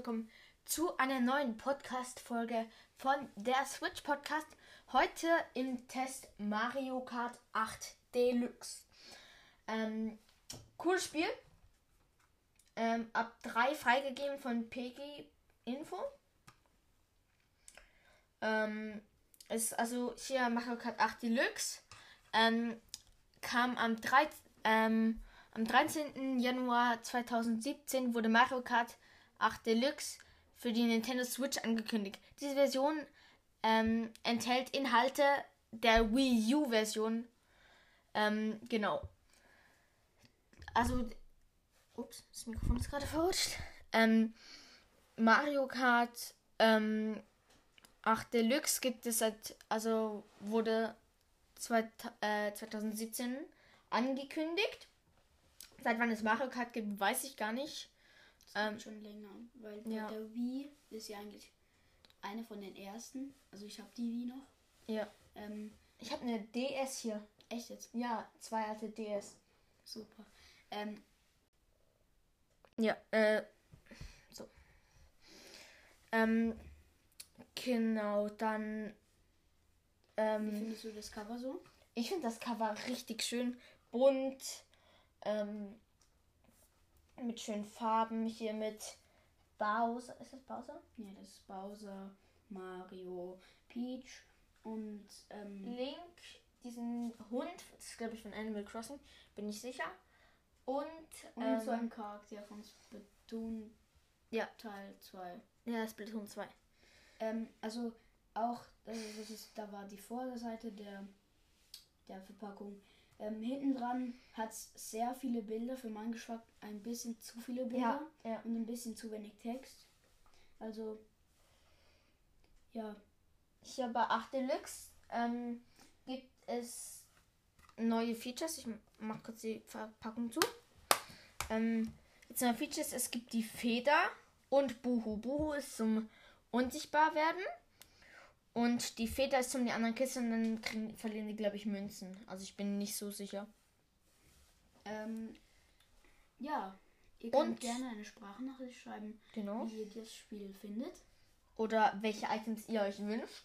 willkommen zu einer neuen Podcast-Folge von der Switch Podcast. Heute im Test Mario Kart 8 Deluxe. Ähm, cooles Spiel. Ähm, ab 3 freigegeben von PG Info. Ähm, ist also hier Mario Kart 8 Deluxe. Ähm, kam am 3. Ähm, am 13. Januar 2017 wurde Mario Kart 8 Deluxe für die Nintendo Switch angekündigt. Diese Version ähm, enthält Inhalte der Wii U-Version. Ähm, genau. Also, ups, das Mikrofon ist gerade verrutscht. Ähm, Mario Kart ähm, 8 Deluxe gibt es seit, also wurde zwei, äh, 2017 angekündigt. Seit wann es Mario Kart gibt, weiß ich gar nicht. Ähm, schon länger, weil ja. der Wii ist ja eigentlich eine von den ersten. Also ich habe die Wii noch. Ja. Ähm, ich habe eine DS hier. Echt jetzt? Ja, zwei alte DS. Super. Ähm, ja, äh, so. Ähm, genau, dann. Ähm, Wie findest du das Cover so? Ich finde das Cover richtig schön bunt. Ähm, mit schönen Farben. Hier mit Bowser. Ist das Bowser? Ja, das ist Bowser, Mario, Peach und ähm, Link, diesen Hund. Das ist, glaube ich, von Animal Crossing. Bin ich sicher. Und, und ähm, so ein Charakter von Splatoon ja. Teil 2. Ja, Splatoon 2. Ähm, also auch, also das ist, da war die Vorderseite der, der Verpackung ähm, hinten dran hat es sehr viele Bilder, für meinen Geschmack ein bisschen zu viele Bilder ja, ja. und ein bisschen zu wenig Text. Also, ja. Hier bei 8 Deluxe ähm, gibt es neue Features. Ich mache kurz die Verpackung zu. Ähm, jetzt neue Features. Es gibt die Feder und Buhu. Buhu ist zum unsichtbar werden. Und die Väter ist zum die anderen Kisten und dann kriegen, verlieren die, glaube ich, Münzen. Also ich bin nicht so sicher. Ähm, ja. Ihr könnt und, gerne eine Sprachnachricht schreiben, genau. wie ihr das Spiel findet. Oder welche Items ihr euch wünscht.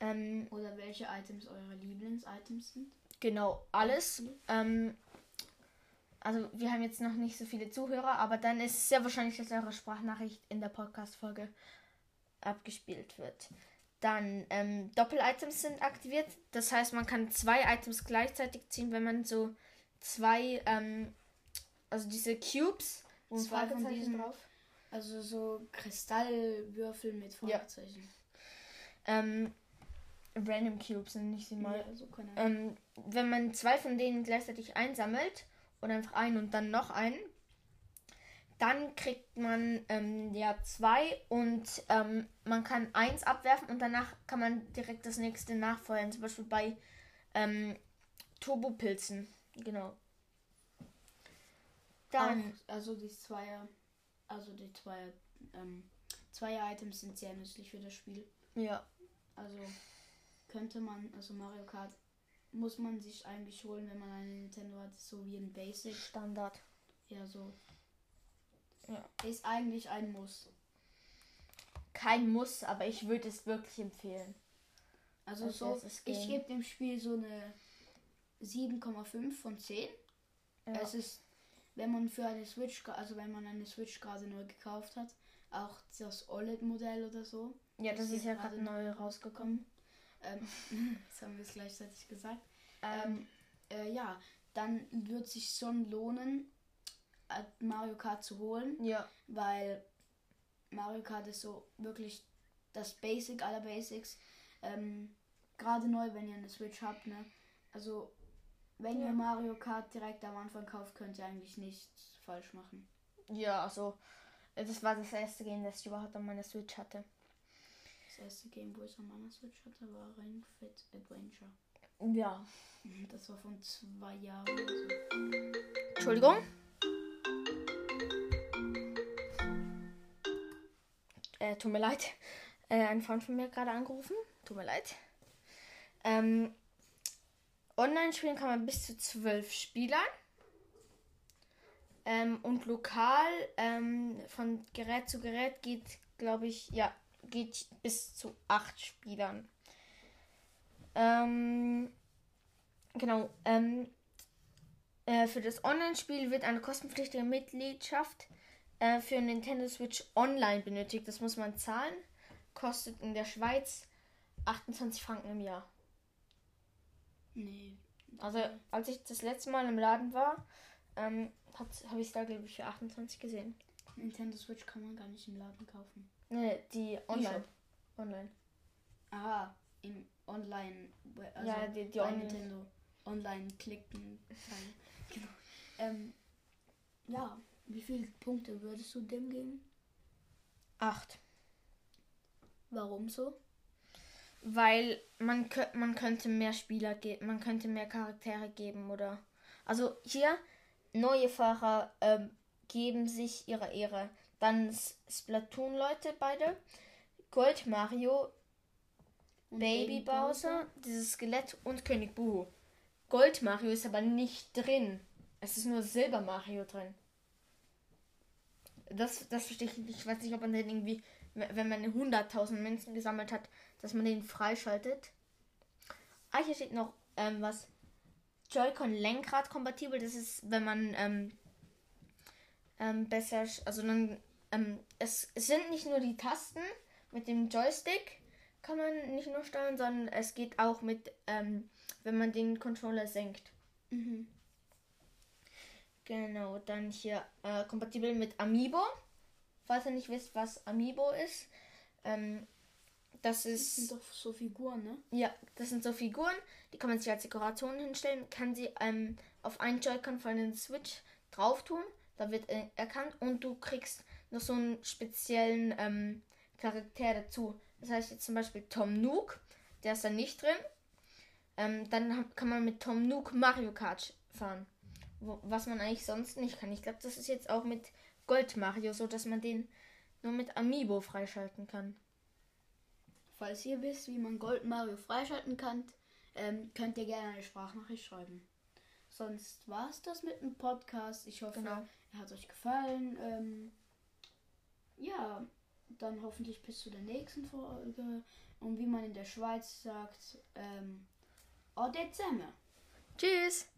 Ähm, Oder welche Items eure Lieblings-Items sind. Genau, alles. Ähm, also wir haben jetzt noch nicht so viele Zuhörer, aber dann ist es sehr wahrscheinlich, dass eure Sprachnachricht in der Podcast-Folge abgespielt wird. Dann ähm, Doppel-Items sind aktiviert. Das heißt, man kann zwei Items gleichzeitig ziehen, wenn man so zwei, ähm, also diese Cubes, wo ein Fragezeichen drauf. Also so Kristallwürfel mit Fragezeichen. Ja. Ähm, Random Cubes sind nicht sie mal. Ja, so ähm, wenn man zwei von denen gleichzeitig einsammelt oder einfach einen und dann noch einen, dann kriegt man ähm, ja zwei und ähm, man kann eins abwerfen und danach kann man direkt das nächste nachfeuern. Zum Beispiel bei ähm, Turbopilzen. Genau. Dann. Auch, also die Zweier. Also die Zweier. Ähm, Zweier-Items sind sehr nützlich für das Spiel. Ja. Also könnte man, also Mario Kart muss man sich eigentlich holen, wenn man eine Nintendo hat, so wie ein Basic. Standard. Ja, so ja. Ist eigentlich ein Muss. Kein Muss, aber ich würde es wirklich empfehlen. Also, also so, ich gebe dem Spiel so eine 7,5 von 10. Ja. Es ist, wenn man für eine Switch, also wenn man eine Switch gerade neu gekauft hat, auch das OLED-Modell oder so. Ja, das, das ist ja gerade neu rausgekommen. Ähm, das haben wir es gleichzeitig gesagt. Ähm, äh, ja, dann wird sich schon lohnen, Mario Kart zu holen. Ja. Weil Mario Kart ist so wirklich das Basic aller Basics. Ähm, Gerade neu, wenn ihr eine Switch habt, ne? Also, wenn ja. ihr Mario Kart direkt am Anfang kauft, könnt ihr eigentlich nichts falsch machen. Ja, also, das war das erste Game, das ich überhaupt an meiner Switch hatte. Das erste Game, wo ich an meiner Switch hatte, war Ring Fit Adventure. Ja. Das war von zwei Jahren oder so. Entschuldigung. Äh, tut mir leid. Äh, ein Freund von mir gerade angerufen. Tut mir leid. Ähm, online spielen kann man bis zu zwölf Spielern. Ähm, und lokal ähm, von Gerät zu Gerät geht, glaube ich, ja, geht bis zu acht Spielern. Ähm, genau. Ähm, äh, für das Online-Spiel wird eine kostenpflichtige Mitgliedschaft äh, für Nintendo Switch Online benötigt. Das muss man zahlen. Kostet in der Schweiz 28 Franken im Jahr. Nee. Also, als ich das letzte Mal im Laden war, ähm, habe ich es da, glaube ich, für 28 gesehen. Nintendo Switch kann man gar nicht im Laden kaufen. Nee, die online. Online. Aha, im Online. Also ja, die, die Online. Nintendo. Online klicken. genau. Ähm, ja, wie viele Punkte würdest du dem geben? Acht. Warum so? Weil man, man könnte mehr Spieler geben, man könnte mehr Charaktere geben oder. Also hier, neue Fahrer ähm, geben sich ihre Ehre. Dann Splatoon-Leute beide. Gold Mario, Und Baby Bowser, dieses Skelett und König Boo. Gold Mario ist aber nicht drin. Es ist nur Silber Mario drin. Das, das verstehe ich nicht. Ich weiß nicht, ob man den irgendwie, wenn man 100.000 Münzen gesammelt hat, dass man den freischaltet. Ah, hier steht noch ähm, was. Joy-Con Lenkrad kompatibel. Das ist, wenn man ähm, ähm, besser, also dann, ähm, es, es sind nicht nur die Tasten mit dem Joystick, kann man nicht nur steuern, sondern es geht auch mit, ähm, wenn man den Controller senkt. Mhm. Genau, dann hier äh, kompatibel mit Amiibo. Falls ihr nicht wisst, was Amiibo ist. Ähm, das Das ist. sind doch so Figuren, ne? Ja, das sind so Figuren, die kann man sich als Dekoration hinstellen, kann sie ähm, auf einen Joy-Con von den Switch drauf tun, da wird äh, erkannt und du kriegst noch so einen speziellen ähm, Charakter dazu. Das heißt jetzt zum Beispiel Tom Nook, der ist da nicht drin. Ähm, dann kann man mit Tom Nook Mario Kart fahren, was man eigentlich sonst nicht kann. Ich glaube, das ist jetzt auch mit Gold Mario so, dass man den nur mit Amiibo freischalten kann. Falls ihr wisst, wie man Gold Mario freischalten kann, ähm, könnt ihr gerne eine Sprachnachricht schreiben. Sonst war es das mit dem Podcast. Ich hoffe, Genau. er hat euch gefallen. Ähm, ja, dann hoffentlich bis zu der nächsten Folge. Und wie man in der Schweiz sagt, ähm, au Dezember. Tschüss!